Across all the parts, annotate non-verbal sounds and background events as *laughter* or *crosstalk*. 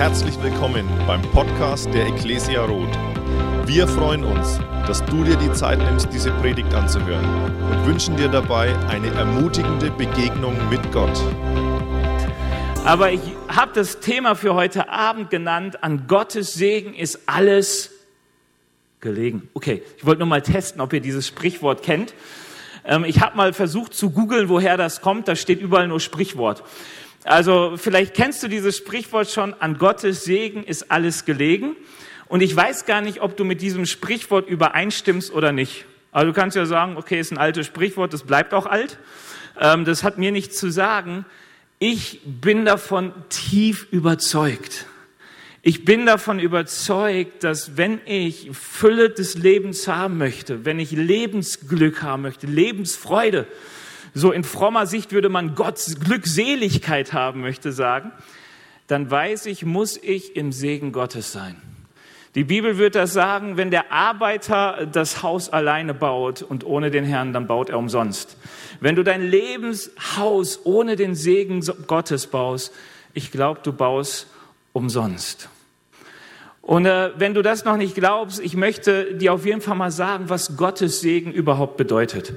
Herzlich willkommen beim Podcast der Ecclesia Roth. Wir freuen uns, dass du dir die Zeit nimmst, diese Predigt anzuhören und wünschen dir dabei eine ermutigende Begegnung mit Gott. Aber ich habe das Thema für heute Abend genannt, an Gottes Segen ist alles gelegen. Okay, ich wollte nur mal testen, ob ihr dieses Sprichwort kennt. Ähm, ich habe mal versucht zu googeln, woher das kommt. Da steht überall nur Sprichwort. Also vielleicht kennst du dieses Sprichwort schon, an Gottes Segen ist alles gelegen. Und ich weiß gar nicht, ob du mit diesem Sprichwort übereinstimmst oder nicht. Also du kannst ja sagen, okay, ist ein altes Sprichwort, das bleibt auch alt. Ähm, das hat mir nichts zu sagen. Ich bin davon tief überzeugt. Ich bin davon überzeugt, dass wenn ich Fülle des Lebens haben möchte, wenn ich Lebensglück haben möchte, Lebensfreude, so in frommer Sicht würde man Gottes Glückseligkeit haben möchte sagen, dann weiß ich, muss ich im Segen Gottes sein. Die Bibel wird das sagen, wenn der Arbeiter das Haus alleine baut und ohne den Herrn, dann baut er umsonst. Wenn du dein Lebenshaus ohne den Segen Gottes baust, ich glaube, du baust umsonst. Und äh, wenn du das noch nicht glaubst, ich möchte dir auf jeden Fall mal sagen, was Gottes Segen überhaupt bedeutet.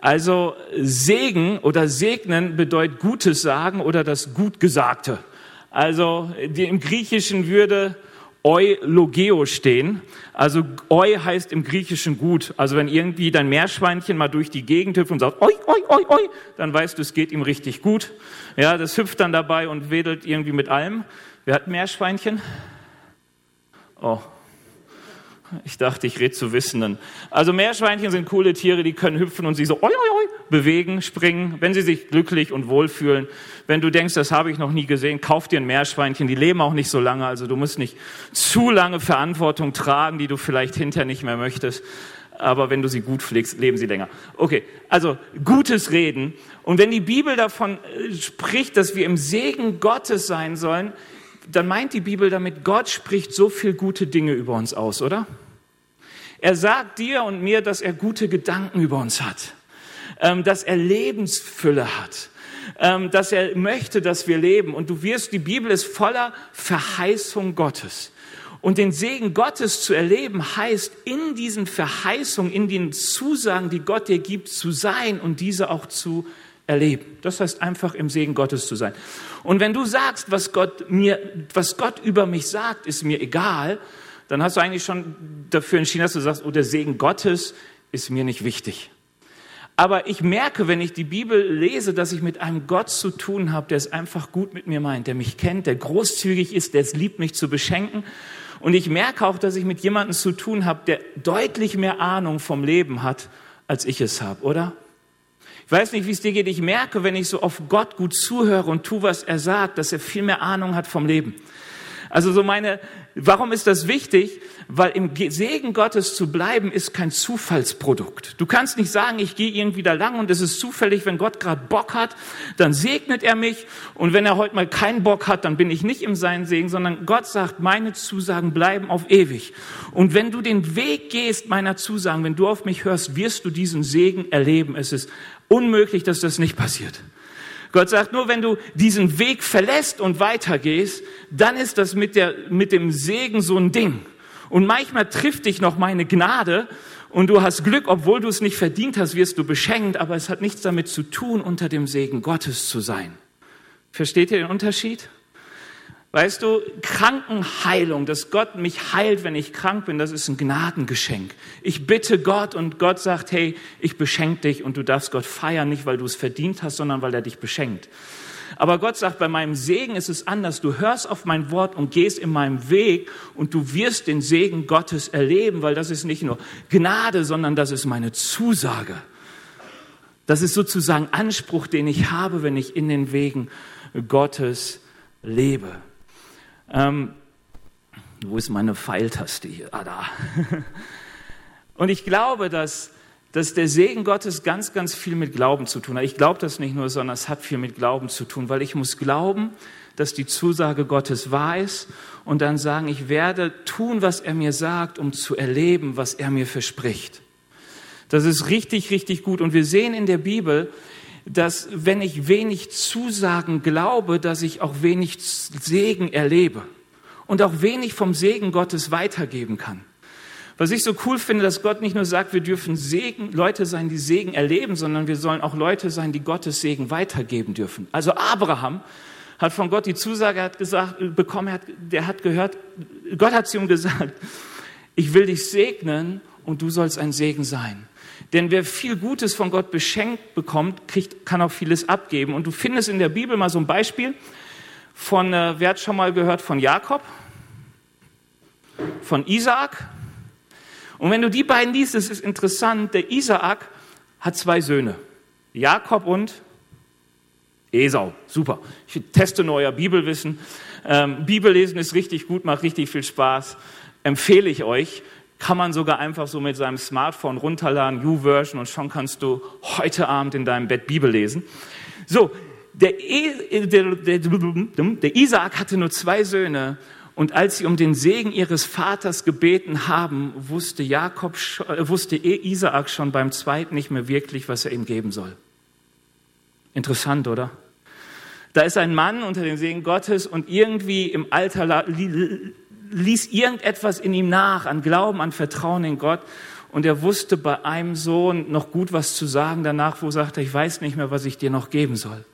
Also Segen oder Segnen bedeutet Gutes sagen oder das Gutgesagte. Also im Griechischen würde Eulogeo stehen. Also Eu heißt im Griechischen gut. Also wenn irgendwie dein Meerschweinchen mal durch die Gegend hüpft und sagt Oi, Oi, Oi, Oi, dann weißt du, es geht ihm richtig gut. Ja, das hüpft dann dabei und wedelt irgendwie mit allem. Wer hat Meerschweinchen? Oh, ich dachte, ich rede zu Wissenden. Also Meerschweinchen sind coole Tiere, die können hüpfen und sich so oi, oi, oi, bewegen, springen, wenn sie sich glücklich und wohlfühlen. Wenn du denkst, das habe ich noch nie gesehen, kauf dir ein Meerschweinchen. Die leben auch nicht so lange, also du musst nicht zu lange Verantwortung tragen, die du vielleicht hinterher nicht mehr möchtest. Aber wenn du sie gut pflegst, leben sie länger. Okay, also gutes Reden. Und wenn die Bibel davon äh, spricht, dass wir im Segen Gottes sein sollen, dann meint die Bibel damit, Gott spricht so viel gute Dinge über uns aus, oder? Er sagt dir und mir, dass er gute Gedanken über uns hat, ähm, dass er Lebensfülle hat, ähm, dass er möchte, dass wir leben. Und du wirst, die Bibel ist voller Verheißung Gottes. Und den Segen Gottes zu erleben heißt, in diesen Verheißungen, in den Zusagen, die Gott dir gibt, zu sein und diese auch zu erleben. Das heißt einfach im Segen Gottes zu sein. Und wenn du sagst, was Gott mir, was Gott über mich sagt, ist mir egal, dann hast du eigentlich schon dafür entschieden, dass du sagst, oh, der Segen Gottes ist mir nicht wichtig. Aber ich merke, wenn ich die Bibel lese, dass ich mit einem Gott zu tun habe, der es einfach gut mit mir meint, der mich kennt, der großzügig ist, der es liebt, mich zu beschenken. Und ich merke auch, dass ich mit jemandem zu tun habe, der deutlich mehr Ahnung vom Leben hat, als ich es habe, oder? Weiß nicht, wie es dir geht. Ich merke, wenn ich so auf Gott gut zuhöre und tu, was er sagt, dass er viel mehr Ahnung hat vom Leben. Also so meine, warum ist das wichtig? Weil im Segen Gottes zu bleiben ist kein Zufallsprodukt. Du kannst nicht sagen, ich gehe irgendwie da lang und es ist zufällig, wenn Gott gerade Bock hat, dann segnet er mich und wenn er heute mal keinen Bock hat, dann bin ich nicht im Sein Segen, sondern Gott sagt, meine Zusagen bleiben auf ewig. Und wenn du den Weg gehst meiner Zusagen, wenn du auf mich hörst, wirst du diesen Segen erleben. Es ist unmöglich, dass das nicht passiert. Gott sagt, nur wenn du diesen Weg verlässt und weitergehst, dann ist das mit, der, mit dem Segen so ein Ding. Und manchmal trifft dich noch meine Gnade und du hast Glück, obwohl du es nicht verdient hast, wirst du beschenkt, aber es hat nichts damit zu tun, unter dem Segen Gottes zu sein. Versteht ihr den Unterschied? Weißt du, Krankenheilung, dass Gott mich heilt, wenn ich krank bin, das ist ein Gnadengeschenk. Ich bitte Gott und Gott sagt, hey, ich beschenke dich und du darfst Gott feiern, nicht weil du es verdient hast, sondern weil er dich beschenkt. Aber Gott sagt, bei meinem Segen ist es anders. Du hörst auf mein Wort und gehst in meinem Weg und du wirst den Segen Gottes erleben, weil das ist nicht nur Gnade, sondern das ist meine Zusage. Das ist sozusagen Anspruch, den ich habe, wenn ich in den Wegen Gottes lebe. Ähm, wo ist meine Pfeiltaste hier? Ah, da. *laughs* Und ich glaube, dass, dass der Segen Gottes ganz, ganz viel mit Glauben zu tun hat. Ich glaube das nicht nur, sondern es hat viel mit Glauben zu tun, weil ich muss glauben, dass die Zusage Gottes wahr ist und dann sagen, ich werde tun, was er mir sagt, um zu erleben, was er mir verspricht. Das ist richtig, richtig gut. Und wir sehen in der Bibel, dass wenn ich wenig Zusagen glaube, dass ich auch wenig Segen erlebe. und auch wenig vom Segen Gottes weitergeben kann. Was ich so cool finde, dass Gott nicht nur sagt, wir dürfen Segen, Leute sein, die Segen erleben, sondern wir sollen auch Leute sein, die Gottes Segen weitergeben dürfen. Also Abraham hat von Gott die Zusage hat gesagt, bekommen, hat, der hat gehört, Gott hat zu ihm gesagt, ich will dich segnen und du sollst ein Segen sein. Denn wer viel Gutes von Gott beschenkt bekommt, kriegt, kann auch vieles abgeben. Und du findest in der Bibel mal so ein Beispiel von, äh, wer hat schon mal gehört von Jakob, von Isaak. Und wenn du die beiden liest, das ist interessant, der Isaak hat zwei Söhne, Jakob und Esau. Super. Ich teste nur euer Bibelwissen. Ähm, Bibellesen ist richtig gut, macht richtig viel Spaß. Empfehle ich euch. Kann man sogar einfach so mit seinem Smartphone runterladen, U-Version, und schon kannst du heute Abend in deinem Bett Bibel lesen. So, der, e, der, der, der Isaak hatte nur zwei Söhne und als sie um den Segen ihres Vaters gebeten haben, wusste Jakob, äh, wusste Isaak schon beim zweiten nicht mehr wirklich, was er ihm geben soll. Interessant, oder? Da ist ein Mann unter den Segen Gottes und irgendwie im Alter ließ irgendetwas in ihm nach, an Glauben, an Vertrauen in Gott. Und er wusste bei einem Sohn noch gut was zu sagen danach, wo sagte, ich weiß nicht mehr, was ich dir noch geben soll.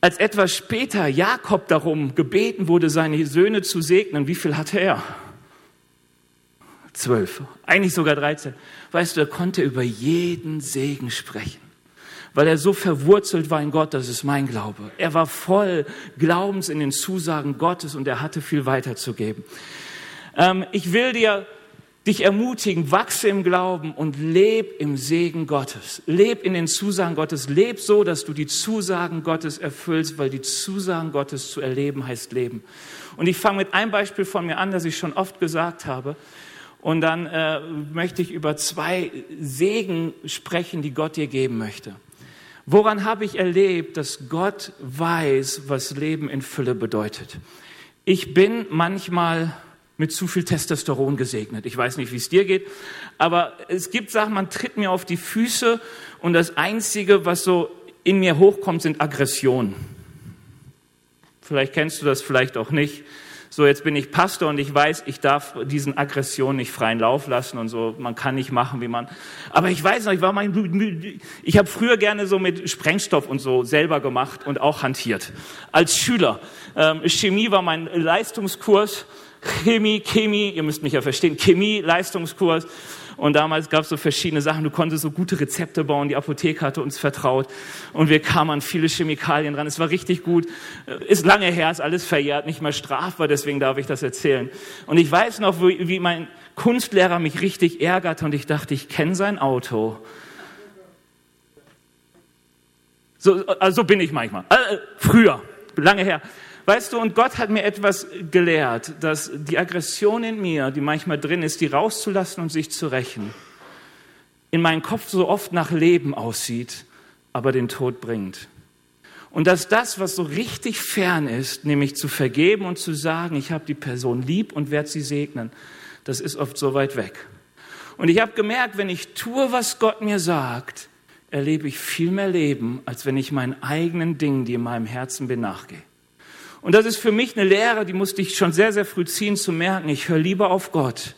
Als etwas später Jakob darum gebeten wurde, seine Söhne zu segnen, wie viel hatte er? Zwölf, eigentlich sogar dreizehn. Weißt du, er konnte über jeden Segen sprechen, weil er so verwurzelt war in Gott, das ist mein Glaube. Er war voll Glaubens in den Zusagen Gottes und er hatte viel weiterzugeben. Ähm, ich will dir dich ermutigen, wachse im Glauben und leb im Segen Gottes. Leb in den Zusagen Gottes. Leb so, dass du die Zusagen Gottes erfüllst, weil die Zusagen Gottes zu erleben heißt Leben. Und ich fange mit einem Beispiel von mir an, das ich schon oft gesagt habe. Und dann äh, möchte ich über zwei Segen sprechen, die Gott dir geben möchte. Woran habe ich erlebt, dass Gott weiß, was Leben in Fülle bedeutet? Ich bin manchmal mit zu viel Testosteron gesegnet. Ich weiß nicht, wie es dir geht, aber es gibt Sachen, man tritt mir auf die Füße und das Einzige, was so in mir hochkommt, sind Aggressionen. Vielleicht kennst du das, vielleicht auch nicht. So, jetzt bin ich Pastor und ich weiß, ich darf diesen Aggressionen nicht freien Lauf lassen und so. Man kann nicht machen, wie man. Aber ich weiß noch, ich war mein, ich habe früher gerne so mit Sprengstoff und so selber gemacht und auch hantiert. Als Schüler. Ähm, Chemie war mein Leistungskurs Chemie, Chemie, ihr müsst mich ja verstehen, Chemie, Leistungskurs. Und damals gab es so verschiedene Sachen. Du konntest so gute Rezepte bauen. Die Apotheke hatte uns vertraut. Und wir kamen an viele Chemikalien ran. Es war richtig gut. Ist lange her, ist alles verjährt, nicht mehr strafbar. Deswegen darf ich das erzählen. Und ich weiß noch, wie, mein Kunstlehrer mich richtig ärgerte. Und ich dachte, ich kenne sein Auto. So, also bin ich manchmal. Äh, früher, lange her. Weißt du, und Gott hat mir etwas gelehrt, dass die Aggression in mir, die manchmal drin ist, die rauszulassen und sich zu rächen, in meinem Kopf so oft nach Leben aussieht, aber den Tod bringt. Und dass das, was so richtig fern ist, nämlich zu vergeben und zu sagen, ich habe die Person lieb und werde sie segnen, das ist oft so weit weg. Und ich habe gemerkt, wenn ich tue, was Gott mir sagt, erlebe ich viel mehr Leben, als wenn ich meinen eigenen Dingen, die in meinem Herzen bin, nachgehe. Und das ist für mich eine Lehre, die musste ich schon sehr, sehr früh ziehen, zu merken, ich höre lieber auf Gott,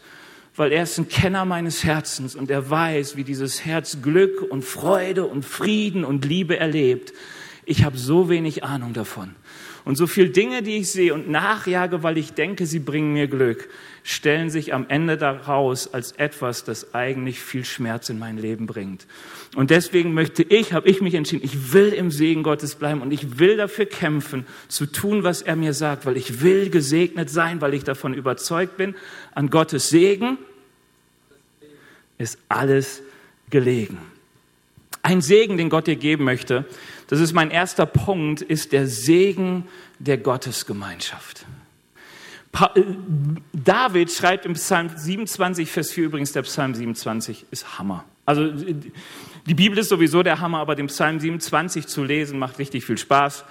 weil er ist ein Kenner meines Herzens und er weiß, wie dieses Herz Glück und Freude und Frieden und Liebe erlebt. Ich habe so wenig Ahnung davon. Und so viele Dinge, die ich sehe und nachjage, weil ich denke, sie bringen mir Glück, stellen sich am Ende daraus als etwas, das eigentlich viel Schmerz in mein Leben bringt. Und deswegen möchte ich, habe ich mich entschieden, ich will im Segen Gottes bleiben und ich will dafür kämpfen, zu tun, was er mir sagt, weil ich will gesegnet sein, weil ich davon überzeugt bin, an Gottes Segen ist alles gelegen. Ein Segen, den Gott dir geben möchte, das ist mein erster Punkt, ist der Segen der Gottesgemeinschaft. Äh, David schreibt im Psalm 27, Vers 4 übrigens, der Psalm 27 ist Hammer. Also die Bibel ist sowieso der Hammer, aber den Psalm 27 zu lesen macht richtig viel Spaß.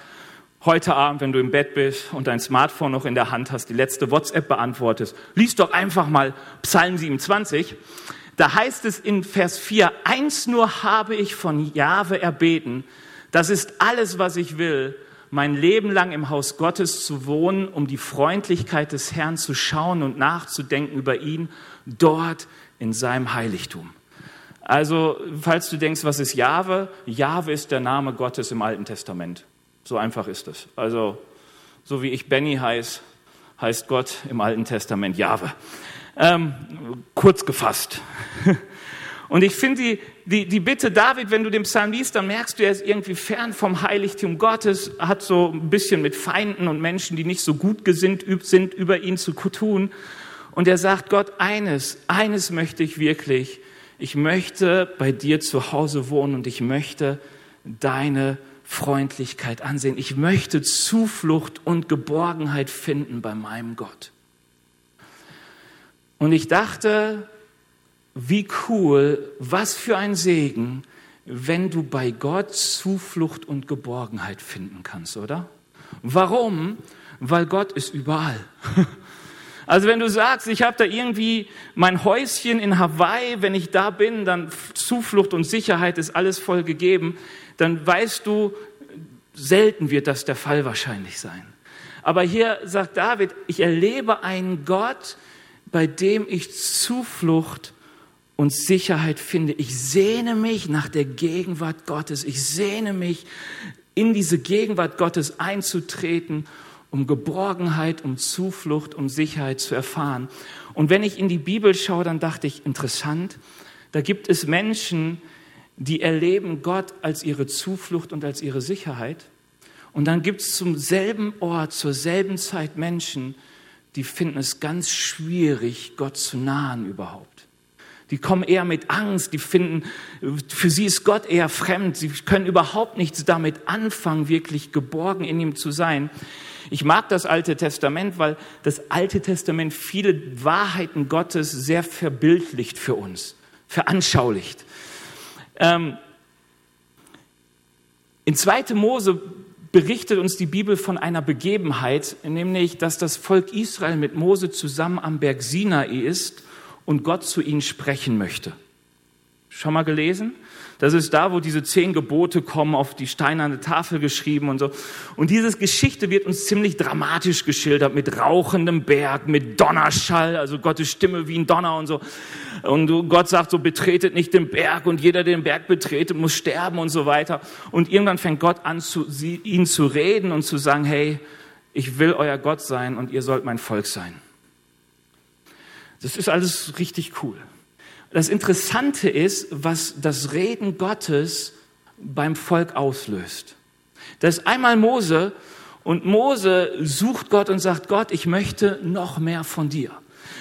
Heute Abend, wenn du im Bett bist und dein Smartphone noch in der Hand hast, die letzte WhatsApp beantwortest, liest doch einfach mal Psalm 27. Da heißt es in Vers 4, eins nur habe ich von Jahwe erbeten, das ist alles, was ich will, mein Leben lang im Haus Gottes zu wohnen, um die Freundlichkeit des Herrn zu schauen und nachzudenken über ihn dort in seinem Heiligtum. Also, falls du denkst, was ist Jahwe? Jahwe ist der Name Gottes im Alten Testament. So einfach ist es. Also, so wie ich Benny heiße, heißt Gott im Alten Testament Jahwe. Ähm, kurz gefasst. *laughs* Und ich finde die, die, die Bitte David, wenn du den Psalm liest, dann merkst du, er ist irgendwie fern vom Heiligtum Gottes, hat so ein bisschen mit Feinden und Menschen, die nicht so gut gesinnt sind, über ihn zu tun. Und er sagt, Gott, eines, eines möchte ich wirklich. Ich möchte bei dir zu Hause wohnen und ich möchte deine Freundlichkeit ansehen. Ich möchte Zuflucht und Geborgenheit finden bei meinem Gott. Und ich dachte, wie cool, was für ein Segen, wenn du bei Gott Zuflucht und Geborgenheit finden kannst, oder? Warum? Weil Gott ist überall. *laughs* Also wenn du sagst, ich habe da irgendwie mein Häuschen in Hawaii, wenn ich da bin, dann Zuflucht und Sicherheit ist alles voll gegeben, dann weißt du, selten wird das der Fall wahrscheinlich sein. Aber hier sagt David, ich erlebe einen Gott, bei dem ich Zuflucht und Sicherheit finde. Ich sehne mich nach der Gegenwart Gottes. Ich sehne mich, in diese Gegenwart Gottes einzutreten, um Geborgenheit, um Zuflucht, um Sicherheit zu erfahren. Und wenn ich in die Bibel schaue, dann dachte ich, interessant, da gibt es Menschen, die erleben Gott als ihre Zuflucht und als ihre Sicherheit. Und dann gibt es zum selben Ort, zur selben Zeit Menschen, die finden es ganz schwierig, Gott zu nahen überhaupt. Die kommen eher mit Angst, die finden, für sie ist Gott eher fremd, sie können überhaupt nichts damit anfangen, wirklich geborgen in ihm zu sein. Ich mag das Alte Testament, weil das Alte Testament viele Wahrheiten Gottes sehr verbildlicht für uns, veranschaulicht. Ähm, in 2. Mose berichtet uns die Bibel von einer Begebenheit, nämlich, dass das Volk Israel mit Mose zusammen am Berg Sinai ist und Gott zu ihnen sprechen möchte. Schon mal gelesen? Das ist da, wo diese zehn Gebote kommen, auf die steinerne Tafel geschrieben und so. Und diese Geschichte wird uns ziemlich dramatisch geschildert, mit rauchendem Berg, mit Donnerschall, also Gottes Stimme wie ein Donner und so. Und Gott sagt so, betretet nicht den Berg und jeder, der den Berg betretet, muss sterben und so weiter. Und irgendwann fängt Gott an, zu, ihnen zu reden und zu sagen, hey, ich will euer Gott sein und ihr sollt mein Volk sein. Das ist alles richtig cool. Das Interessante ist, was das Reden Gottes beim Volk auslöst. Das ist einmal Mose und Mose sucht Gott und sagt, Gott, ich möchte noch mehr von dir.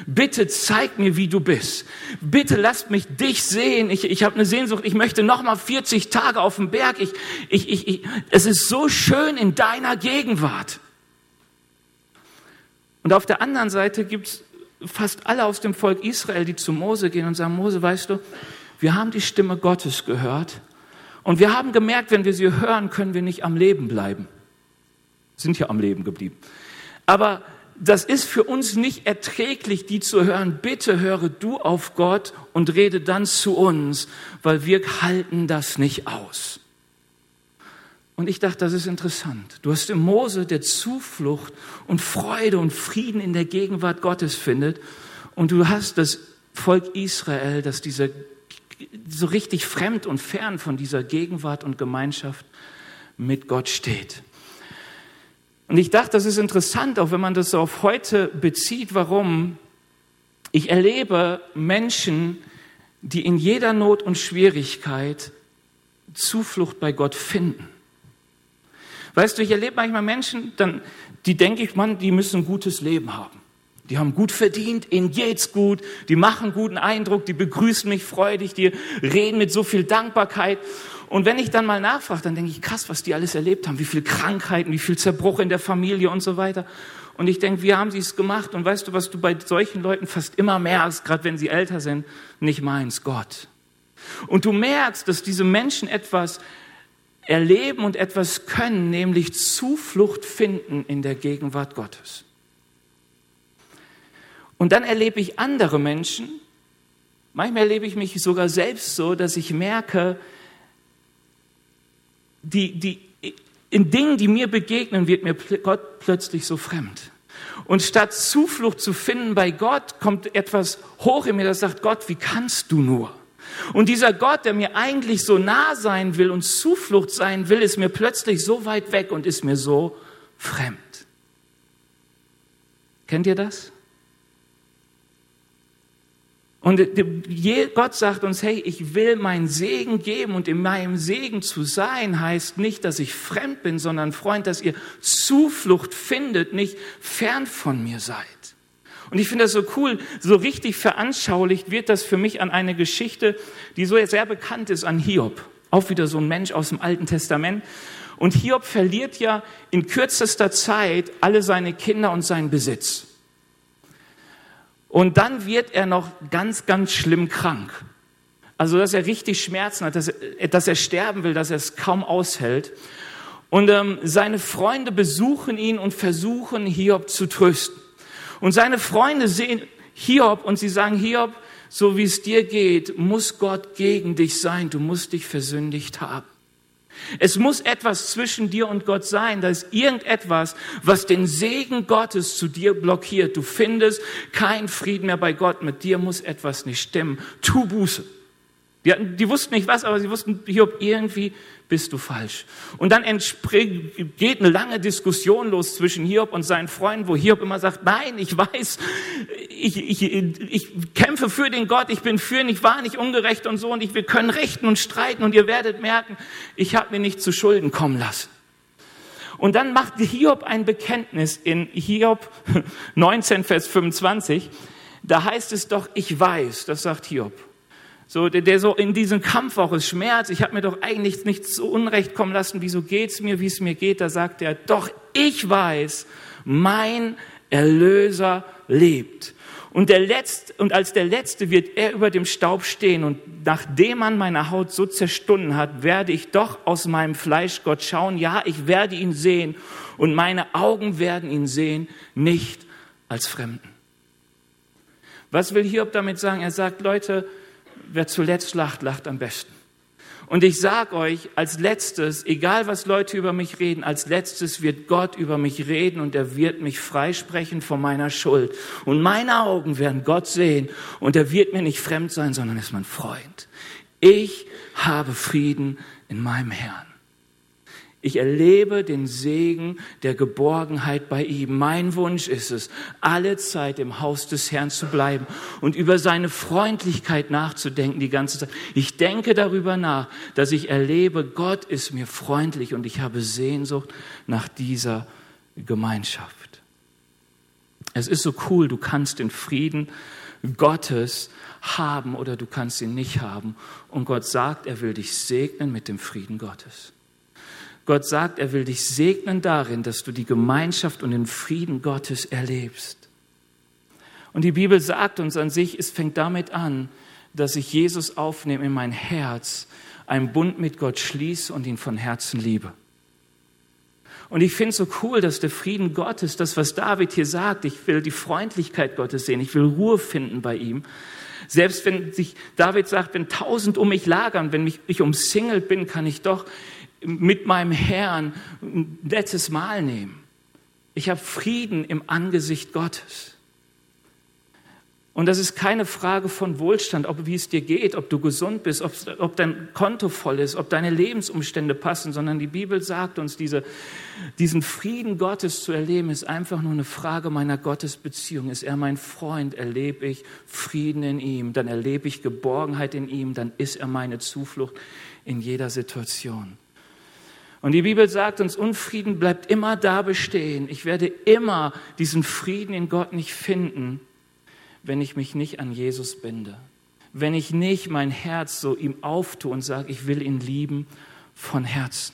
Bitte zeig mir, wie du bist. Bitte lass mich dich sehen. Ich, ich habe eine Sehnsucht. Ich möchte noch mal 40 Tage auf dem Berg. Ich, ich, ich, ich, es ist so schön in deiner Gegenwart. Und auf der anderen Seite gibt's fast alle aus dem Volk Israel, die zu Mose gehen und sagen, Mose, weißt du, wir haben die Stimme Gottes gehört und wir haben gemerkt, wenn wir sie hören, können wir nicht am Leben bleiben. Sind ja am Leben geblieben. Aber das ist für uns nicht erträglich, die zu hören. Bitte höre du auf Gott und rede dann zu uns, weil wir halten das nicht aus. Und ich dachte, das ist interessant. Du hast im Mose, der Zuflucht und Freude und Frieden in der Gegenwart Gottes findet. Und du hast das Volk Israel, das dieser, so richtig fremd und fern von dieser Gegenwart und Gemeinschaft mit Gott steht. Und ich dachte, das ist interessant, auch wenn man das auf heute bezieht. Warum? Ich erlebe Menschen, die in jeder Not und Schwierigkeit Zuflucht bei Gott finden. Weißt du, ich erlebe manchmal Menschen, dann, die denke ich, man, die müssen ein gutes Leben haben. Die haben gut verdient, ihnen geht's gut, die machen guten Eindruck, die begrüßen mich freudig, die reden mit so viel Dankbarkeit. Und wenn ich dann mal nachfrage, dann denke ich, krass, was die alles erlebt haben, wie viel Krankheiten, wie viel Zerbruch in der Familie und so weiter. Und ich denke, wie haben sie es gemacht? Und weißt du, was du bei solchen Leuten fast immer merkst, gerade wenn sie älter sind, nicht meins, Gott. Und du merkst, dass diese Menschen etwas erleben und etwas können, nämlich Zuflucht finden in der Gegenwart Gottes. Und dann erlebe ich andere Menschen, manchmal erlebe ich mich sogar selbst so, dass ich merke, die, die, in Dingen, die mir begegnen, wird mir Gott plötzlich so fremd. Und statt Zuflucht zu finden bei Gott, kommt etwas hoch in mir, das sagt, Gott, wie kannst du nur? Und dieser Gott, der mir eigentlich so nah sein will und Zuflucht sein will, ist mir plötzlich so weit weg und ist mir so fremd. Kennt ihr das? Und Gott sagt uns, hey, ich will meinen Segen geben und in meinem Segen zu sein heißt nicht, dass ich fremd bin, sondern Freund, dass ihr Zuflucht findet, nicht fern von mir seid. Und ich finde das so cool, so richtig veranschaulicht wird das für mich an eine Geschichte, die so sehr bekannt ist, an Hiob. Auch wieder so ein Mensch aus dem Alten Testament. Und Hiob verliert ja in kürzester Zeit alle seine Kinder und seinen Besitz. Und dann wird er noch ganz, ganz schlimm krank. Also, dass er richtig Schmerzen hat, dass er, dass er sterben will, dass er es kaum aushält. Und ähm, seine Freunde besuchen ihn und versuchen, Hiob zu trösten. Und seine Freunde sehen Hiob und sie sagen, Hiob, so wie es dir geht, muss Gott gegen dich sein. Du musst dich versündigt haben. Es muss etwas zwischen dir und Gott sein. Da ist irgendetwas, was den Segen Gottes zu dir blockiert. Du findest keinen Frieden mehr bei Gott. Mit dir muss etwas nicht stimmen. Tu Buße. Die, die wussten nicht was, aber sie wussten, Hiob, irgendwie bist du falsch. Und dann geht eine lange Diskussion los zwischen Hiob und seinen Freunden, wo Hiob immer sagt, nein, ich weiß, ich, ich, ich kämpfe für den Gott, ich bin für ihn, ich war nicht ungerecht und so und ich, wir können rechten und streiten und ihr werdet merken, ich habe mir nicht zu Schulden kommen lassen. Und dann macht Hiob ein Bekenntnis in Hiob *laughs* 19, Vers 25. Da heißt es doch, ich weiß, das sagt Hiob. So, der, der so in diesem Kampf auch ist, Schmerz, ich habe mir doch eigentlich nichts zu Unrecht kommen lassen, wieso geht's mir, wie es mir geht, da sagt er, doch ich weiß, mein Erlöser lebt. Und, der Letzte, und als der Letzte wird er über dem Staub stehen und nachdem man meine Haut so zerstunden hat, werde ich doch aus meinem Fleisch Gott schauen. Ja, ich werde ihn sehen und meine Augen werden ihn sehen, nicht als Fremden. Was will Hiob damit sagen? Er sagt, Leute, wer zuletzt lacht, lacht am besten. Und ich sag euch, als letztes, egal was Leute über mich reden, als letztes wird Gott über mich reden und er wird mich freisprechen von meiner Schuld. Und meine Augen werden Gott sehen und er wird mir nicht fremd sein, sondern ist mein Freund. Ich habe Frieden in meinem Herrn. Ich erlebe den Segen der Geborgenheit bei ihm. Mein Wunsch ist es, alle Zeit im Haus des Herrn zu bleiben und über seine Freundlichkeit nachzudenken die ganze Zeit. Ich denke darüber nach, dass ich erlebe, Gott ist mir freundlich und ich habe Sehnsucht nach dieser Gemeinschaft. Es ist so cool, du kannst den Frieden Gottes haben oder du kannst ihn nicht haben. Und Gott sagt, er will dich segnen mit dem Frieden Gottes. Gott sagt, er will dich segnen darin, dass du die Gemeinschaft und den Frieden Gottes erlebst. Und die Bibel sagt uns an sich, es fängt damit an, dass ich Jesus aufnehme in mein Herz, einen Bund mit Gott schließe und ihn von Herzen liebe. Und ich finde es so cool, dass der Frieden Gottes, das, was David hier sagt, ich will die Freundlichkeit Gottes sehen, ich will Ruhe finden bei ihm. Selbst wenn sich David sagt, wenn tausend um mich lagern, wenn ich umsingelt bin, kann ich doch mit meinem Herrn ein letztes Mal nehmen. Ich habe Frieden im Angesicht Gottes. Und das ist keine Frage von Wohlstand, ob wie es dir geht, ob du gesund bist, ob, ob, dein Konto voll ist, ob deine Lebensumstände passen, sondern die Bibel sagt uns, diese, diesen Frieden Gottes zu erleben, ist einfach nur eine Frage meiner Gottesbeziehung. Ist er mein Freund, erlebe ich Frieden in ihm, dann erlebe ich Geborgenheit in ihm, dann ist er meine Zuflucht in jeder Situation. Und die Bibel sagt uns, Unfrieden bleibt immer da bestehen. Ich werde immer diesen Frieden in Gott nicht finden, wenn ich mich nicht an Jesus binde. Wenn ich nicht mein Herz so ihm auftue und sage, ich will ihn lieben von Herzen.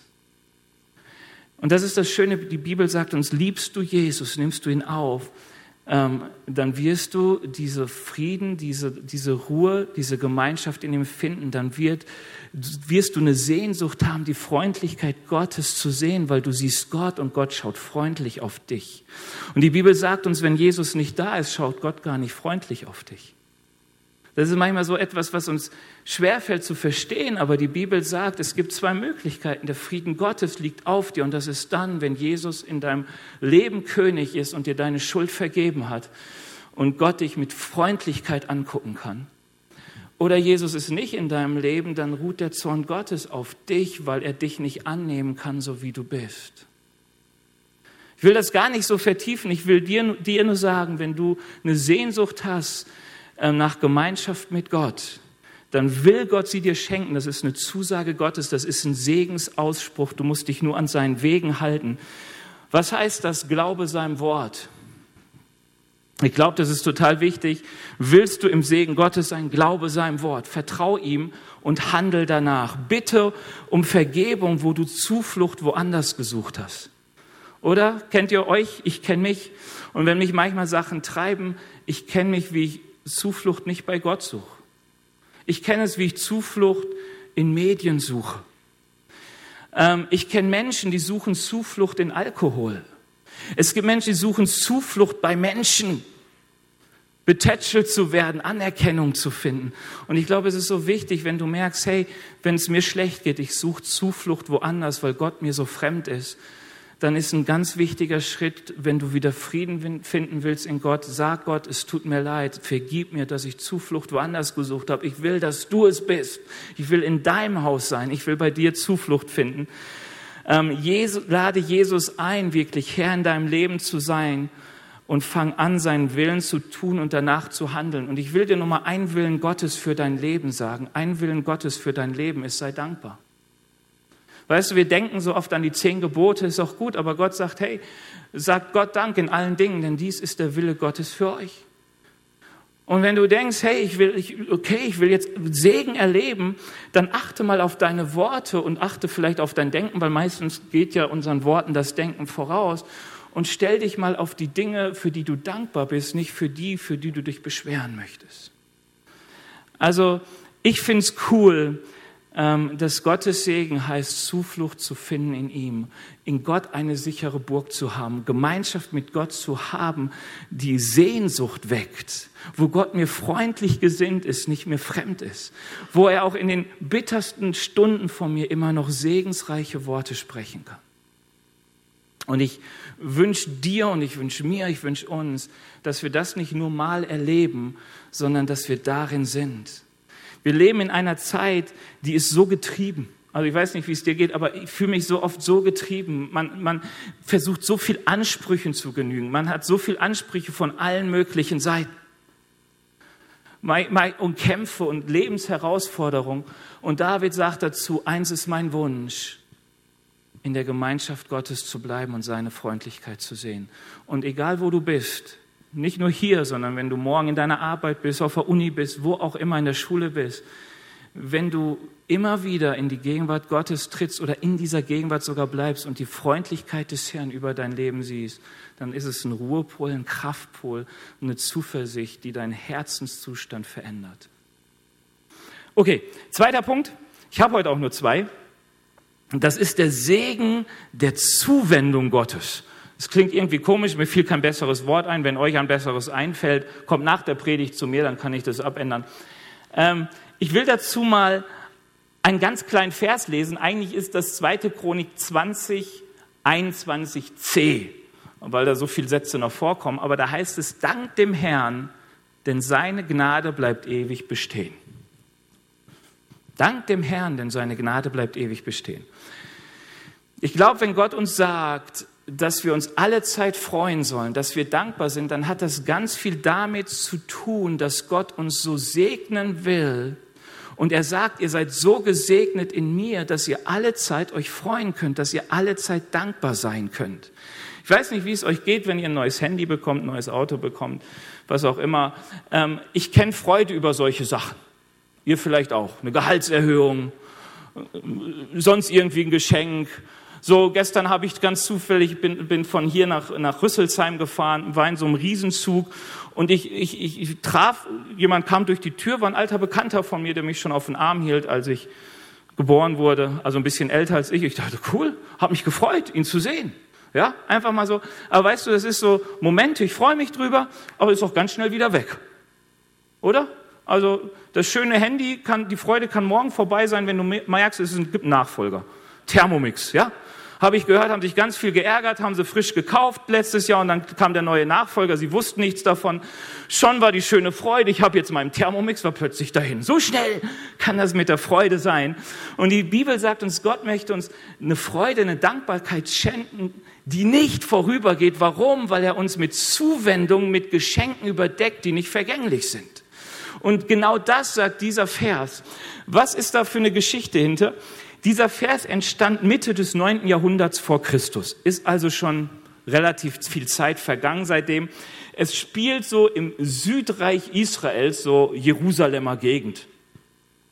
Und das ist das Schöne, die Bibel sagt uns, liebst du Jesus, nimmst du ihn auf, ähm, dann wirst du diese Frieden, diese, diese Ruhe, diese Gemeinschaft in ihm finden. Dann wird, wirst du eine Sehnsucht haben, die Freundlichkeit Gottes zu sehen, weil du siehst Gott und Gott schaut freundlich auf dich. Und die Bibel sagt uns, wenn Jesus nicht da ist, schaut Gott gar nicht freundlich auf dich. Das ist manchmal so etwas, was uns schwerfällt zu verstehen, aber die Bibel sagt, es gibt zwei Möglichkeiten. Der Frieden Gottes liegt auf dir und das ist dann, wenn Jesus in deinem Leben König ist und dir deine Schuld vergeben hat und Gott dich mit Freundlichkeit angucken kann. Oder Jesus ist nicht in deinem Leben, dann ruht der Zorn Gottes auf dich, weil er dich nicht annehmen kann, so wie du bist. Ich will das gar nicht so vertiefen. Ich will dir, dir nur sagen, wenn du eine Sehnsucht hast nach Gemeinschaft mit Gott, dann will Gott sie dir schenken. Das ist eine Zusage Gottes, das ist ein Segensausspruch. Du musst dich nur an seinen Wegen halten. Was heißt das? Glaube seinem Wort. Ich glaube, das ist total wichtig. Willst du im Segen Gottes sein, glaube seinem Wort, vertrau ihm und handel danach. Bitte um Vergebung, wo du Zuflucht woanders gesucht hast. Oder kennt ihr euch? Ich kenne mich. Und wenn mich manchmal Sachen treiben, ich kenne mich, wie ich Zuflucht nicht bei Gott suche. Ich kenne es, wie ich Zuflucht in Medien suche. Ähm, ich kenne Menschen, die suchen Zuflucht in Alkohol. Es gibt Menschen, die suchen Zuflucht bei Menschen, betätschelt zu werden, Anerkennung zu finden. Und ich glaube, es ist so wichtig, wenn du merkst, hey, wenn es mir schlecht geht, ich suche Zuflucht woanders, weil Gott mir so fremd ist, dann ist ein ganz wichtiger Schritt, wenn du wieder Frieden finden willst in Gott, sag Gott, es tut mir leid, vergib mir, dass ich Zuflucht woanders gesucht habe. Ich will, dass du es bist. Ich will in deinem Haus sein. Ich will bei dir Zuflucht finden. Ähm, Jesus, lade Jesus ein, wirklich Herr in deinem Leben zu sein und fang an, seinen Willen zu tun und danach zu handeln. Und ich will dir nochmal einen Willen Gottes für dein Leben sagen. Ein Willen Gottes für dein Leben ist, sei dankbar. Weißt du, wir denken so oft an die zehn Gebote, ist auch gut, aber Gott sagt, hey, sagt Gott Dank in allen Dingen, denn dies ist der Wille Gottes für euch. Und wenn du denkst, hey, ich will, ich, okay, ich will jetzt Segen erleben, dann achte mal auf deine Worte und achte vielleicht auf dein Denken, weil meistens geht ja unseren Worten das Denken voraus. Und stell dich mal auf die Dinge, für die du dankbar bist, nicht für die, für die du dich beschweren möchtest. Also, ich find's cool, ähm, dass Gottes Segen heißt, Zuflucht zu finden in ihm, in Gott eine sichere Burg zu haben, Gemeinschaft mit Gott zu haben, die Sehnsucht weckt, wo Gott mir freundlich gesinnt ist, nicht mehr fremd ist, wo er auch in den bittersten Stunden von mir immer noch segensreiche Worte sprechen kann. Und ich wünsche dir und ich wünsche mir, ich wünsche uns, dass wir das nicht nur mal erleben, sondern dass wir darin sind wir leben in einer Zeit, die ist so getrieben. Also ich weiß nicht, wie es dir geht, aber ich fühle mich so oft so getrieben. Man, man versucht so viel Ansprüchen zu genügen. Man hat so viel Ansprüche von allen möglichen Seiten. Und Kämpfe und Lebensherausforderungen. Und David sagt dazu, eins ist mein Wunsch, in der Gemeinschaft Gottes zu bleiben und seine Freundlichkeit zu sehen. Und egal wo du bist, nicht nur hier, sondern wenn du morgen in deiner Arbeit bist, auf der Uni bist, wo auch immer in der Schule bist. Wenn du immer wieder in die Gegenwart Gottes trittst oder in dieser Gegenwart sogar bleibst und die Freundlichkeit des Herrn über dein Leben siehst, dann ist es ein Ruhepol, ein Kraftpol, eine Zuversicht, die deinen Herzenszustand verändert. Okay, zweiter Punkt. Ich habe heute auch nur zwei. Das ist der Segen der Zuwendung Gottes. Es klingt irgendwie komisch, mir fiel kein besseres Wort ein. Wenn euch ein besseres einfällt, kommt nach der Predigt zu mir, dann kann ich das abändern. Ähm, ich will dazu mal einen ganz kleinen Vers lesen. Eigentlich ist das 2. Chronik 20, 21c, weil da so viele Sätze noch vorkommen. Aber da heißt es, dank dem Herrn, denn seine Gnade bleibt ewig bestehen. Dank dem Herrn, denn seine Gnade bleibt ewig bestehen. Ich glaube, wenn Gott uns sagt, dass wir uns alle Zeit freuen sollen, dass wir dankbar sind, dann hat das ganz viel damit zu tun, dass Gott uns so segnen will. Und er sagt, ihr seid so gesegnet in mir, dass ihr alle Zeit euch freuen könnt, dass ihr alle Zeit dankbar sein könnt. Ich weiß nicht, wie es euch geht, wenn ihr ein neues Handy bekommt, ein neues Auto bekommt, was auch immer. Ähm, ich kenne Freude über solche Sachen. Ihr vielleicht auch. Eine Gehaltserhöhung, äh, sonst irgendwie ein Geschenk, so, gestern habe ich ganz zufällig, bin, bin von hier nach, nach Rüsselsheim gefahren, war in so einem Riesenzug und ich, ich, ich, traf, jemand kam durch die Tür, war ein alter Bekannter von mir, der mich schon auf den Arm hielt, als ich geboren wurde, also ein bisschen älter als ich. Ich dachte, cool, habe mich gefreut, ihn zu sehen. Ja, einfach mal so. Aber weißt du, das ist so Momente, ich freue mich drüber, aber ist auch ganz schnell wieder weg. Oder? Also das schöne Handy kann, die Freude kann morgen vorbei sein, wenn du merkst, es gibt einen Nachfolger. Thermomix, ja? Habe ich gehört, haben sich ganz viel geärgert, haben sie frisch gekauft letztes Jahr und dann kam der neue Nachfolger, sie wussten nichts davon. Schon war die schöne Freude, ich habe jetzt meinen Thermomix, war plötzlich dahin. So schnell kann das mit der Freude sein. Und die Bibel sagt uns, Gott möchte uns eine Freude, eine Dankbarkeit schenken, die nicht vorübergeht. Warum? Weil er uns mit Zuwendungen, mit Geschenken überdeckt, die nicht vergänglich sind. Und genau das sagt dieser Vers. Was ist da für eine Geschichte hinter? Dieser Vers entstand Mitte des neunten Jahrhunderts vor Christus, ist also schon relativ viel Zeit vergangen seitdem. Es spielt so im Südreich Israels, so Jerusalemer Gegend.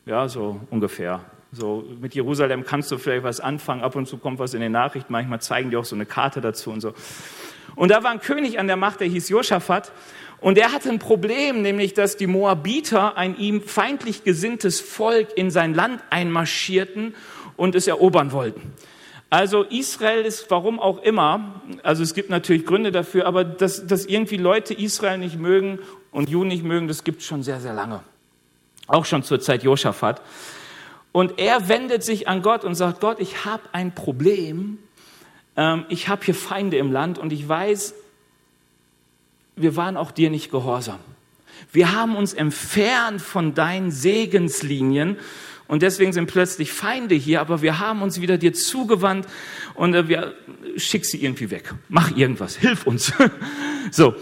Ja, so ungefähr. So mit Jerusalem kannst du vielleicht was anfangen. Ab und zu kommt was in den Nachrichten. Manchmal zeigen die auch so eine Karte dazu und so. Und da war ein König an der Macht, der hieß Josaphat. Und er hatte ein Problem, nämlich dass die Moabiter, ein ihm feindlich gesinntes Volk, in sein Land einmarschierten und es erobern wollten. Also Israel ist, warum auch immer, also es gibt natürlich Gründe dafür, aber dass, dass irgendwie Leute Israel nicht mögen und Juden nicht mögen, das gibt es schon sehr, sehr lange. Auch schon zur Zeit Josaphat. Und er wendet sich an Gott und sagt, Gott, ich habe ein Problem. Ähm, ich habe hier Feinde im Land und ich weiß, wir waren auch dir nicht gehorsam. Wir haben uns entfernt von deinen Segenslinien und deswegen sind plötzlich Feinde hier, aber wir haben uns wieder dir zugewandt und äh, wir schick sie irgendwie weg. Mach irgendwas, hilf uns. *laughs* so.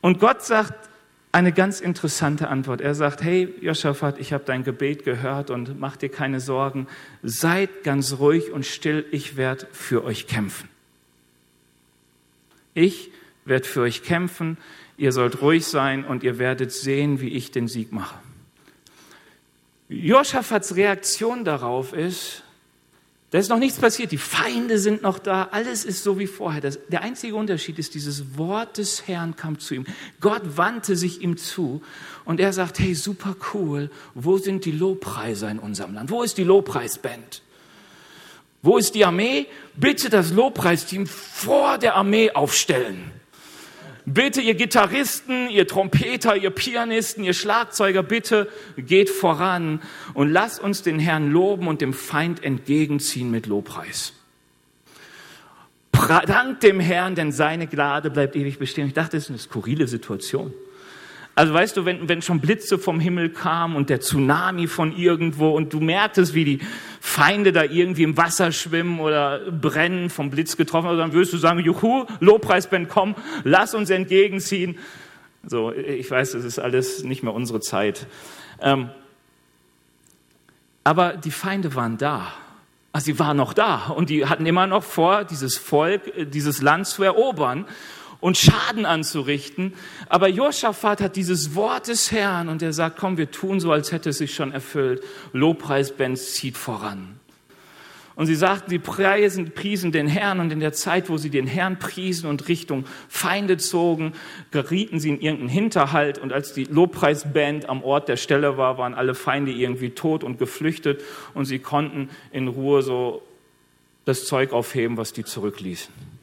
Und Gott sagt eine ganz interessante Antwort. Er sagt, hey Joschafat, ich habe dein Gebet gehört und mach dir keine Sorgen. Seid ganz ruhig und still, ich werde für euch kämpfen. Ich werde für euch kämpfen, ihr sollt ruhig sein und ihr werdet sehen, wie ich den Sieg mache. Joschafats Reaktion darauf ist, da ist noch nichts passiert, die Feinde sind noch da, alles ist so wie vorher. Das, der einzige Unterschied ist, dieses Wort des Herrn kam zu ihm. Gott wandte sich ihm zu und er sagt, hey, super cool, wo sind die Lobpreiser in unserem Land? Wo ist die Lobpreisband? Wo ist die Armee? Bitte das Lobpreisteam vor der Armee aufstellen. Bitte, ihr Gitarristen, ihr Trompeter, ihr Pianisten, ihr Schlagzeuger, bitte geht voran und lasst uns den Herrn loben und dem Feind entgegenziehen mit Lobpreis. Dank dem Herrn, denn seine Gnade bleibt ewig bestehen. Ich dachte, das ist eine skurrile Situation. Also weißt du, wenn, wenn schon Blitze vom Himmel kamen und der Tsunami von irgendwo und du merktest, wie die Feinde da irgendwie im Wasser schwimmen oder brennen, vom Blitz getroffen, dann würdest du sagen, juhu, Lobpreisband, komm, lass uns entgegenziehen. So, ich weiß, das ist alles nicht mehr unsere Zeit. Ähm, aber die Feinde waren da. Also sie waren noch da und die hatten immer noch vor, dieses Volk, äh, dieses Land zu erobern und Schaden anzurichten. Aber Josaphat hat dieses Wort des Herrn und er sagt, komm, wir tun so, als hätte es sich schon erfüllt. Lobpreisbands zieht voran. Und sie sagten, sie preisen, priesen den Herrn und in der Zeit, wo sie den Herrn priesen und Richtung Feinde zogen, gerieten sie in irgendeinen Hinterhalt und als die Lobpreisband am Ort der Stelle war, waren alle Feinde irgendwie tot und geflüchtet und sie konnten in Ruhe so das Zeug aufheben, was die zurückließen.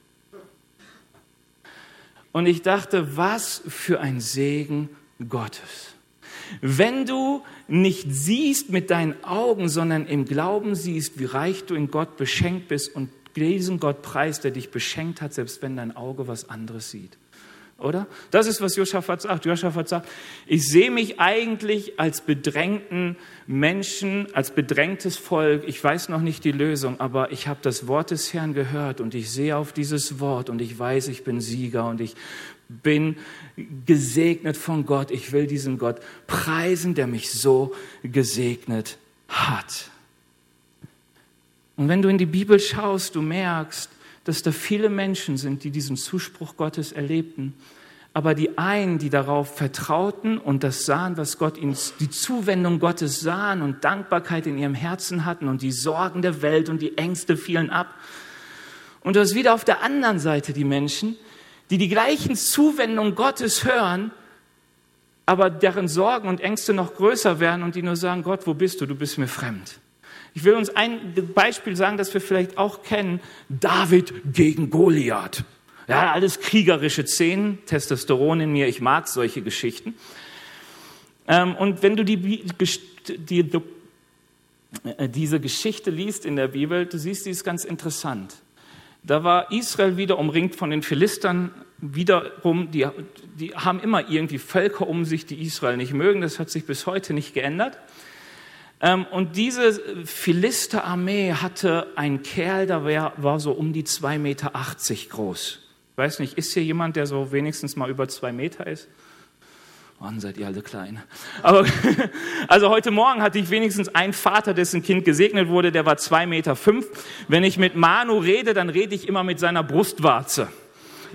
Und ich dachte, was für ein Segen Gottes. Wenn du nicht siehst mit deinen Augen, sondern im Glauben siehst, wie reich du in Gott beschenkt bist und diesen Gott preist, der dich beschenkt hat, selbst wenn dein Auge was anderes sieht. Oder? Das ist, was Josaphat sagt. Josaphat sagt, ich sehe mich eigentlich als bedrängten Menschen, als bedrängtes Volk. Ich weiß noch nicht die Lösung, aber ich habe das Wort des Herrn gehört und ich sehe auf dieses Wort und ich weiß, ich bin Sieger und ich bin gesegnet von Gott. Ich will diesen Gott preisen, der mich so gesegnet hat. Und wenn du in die Bibel schaust, du merkst, dass da viele Menschen sind, die diesen Zuspruch Gottes erlebten. Aber die einen, die darauf vertrauten und das sahen, was Gott ihnen, die Zuwendung Gottes sahen und Dankbarkeit in ihrem Herzen hatten und die Sorgen der Welt und die Ängste fielen ab. Und du hast wieder auf der anderen Seite die Menschen, die die gleichen Zuwendungen Gottes hören, aber deren Sorgen und Ängste noch größer werden und die nur sagen, Gott, wo bist du? Du bist mir fremd. Ich will uns ein Beispiel sagen, das wir vielleicht auch kennen. David gegen Goliath. Ja, alles kriegerische Szenen, Testosteron in mir, ich mag solche Geschichten. Ähm, und wenn du die, die, äh, diese Geschichte liest in der Bibel, du siehst, die ist ganz interessant. Da war Israel wieder umringt von den Philistern, wiederum, die, die haben immer irgendwie Völker um sich, die Israel nicht mögen, das hat sich bis heute nicht geändert. Ähm, und diese Philisterarmee hatte einen Kerl, der war, so um die 2,80 Meter groß. Ich weiß nicht, ist hier jemand, der so wenigstens mal über zwei Meter ist? Wann seid ihr alle klein? Aber, *laughs* also heute Morgen hatte ich wenigstens einen Vater, dessen Kind gesegnet wurde, der war zwei Meter fünf. Wenn ich mit Manu rede, dann rede ich immer mit seiner Brustwarze.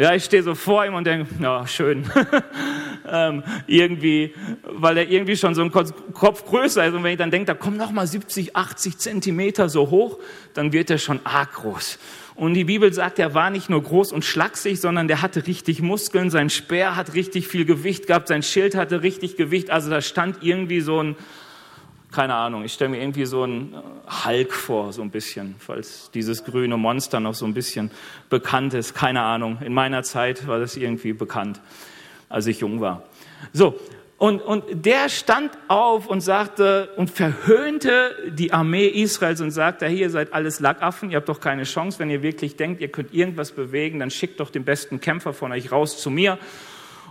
Ja, ich stehe so vor ihm und denke, ja, schön. *laughs* ähm, irgendwie, weil er irgendwie schon so ein Kopf größer ist. Und wenn ich dann denke, da kommt noch mal 70, 80 Zentimeter so hoch, dann wird er schon arg groß. Und die Bibel sagt, er war nicht nur groß und schlaksig, sondern der hatte richtig Muskeln, sein Speer hat richtig viel Gewicht gehabt, sein Schild hatte richtig Gewicht. Also da stand irgendwie so ein, keine Ahnung, ich stelle mir irgendwie so ein Hulk vor, so ein bisschen, falls dieses grüne Monster noch so ein bisschen bekannt ist. Keine Ahnung. In meiner Zeit war das irgendwie bekannt, als ich jung war. So, und, und der stand auf und sagte und verhöhnte die Armee Israels und sagte, hier seid alles Lackaffen, ihr habt doch keine Chance, wenn ihr wirklich denkt, ihr könnt irgendwas bewegen, dann schickt doch den besten Kämpfer von euch raus zu mir.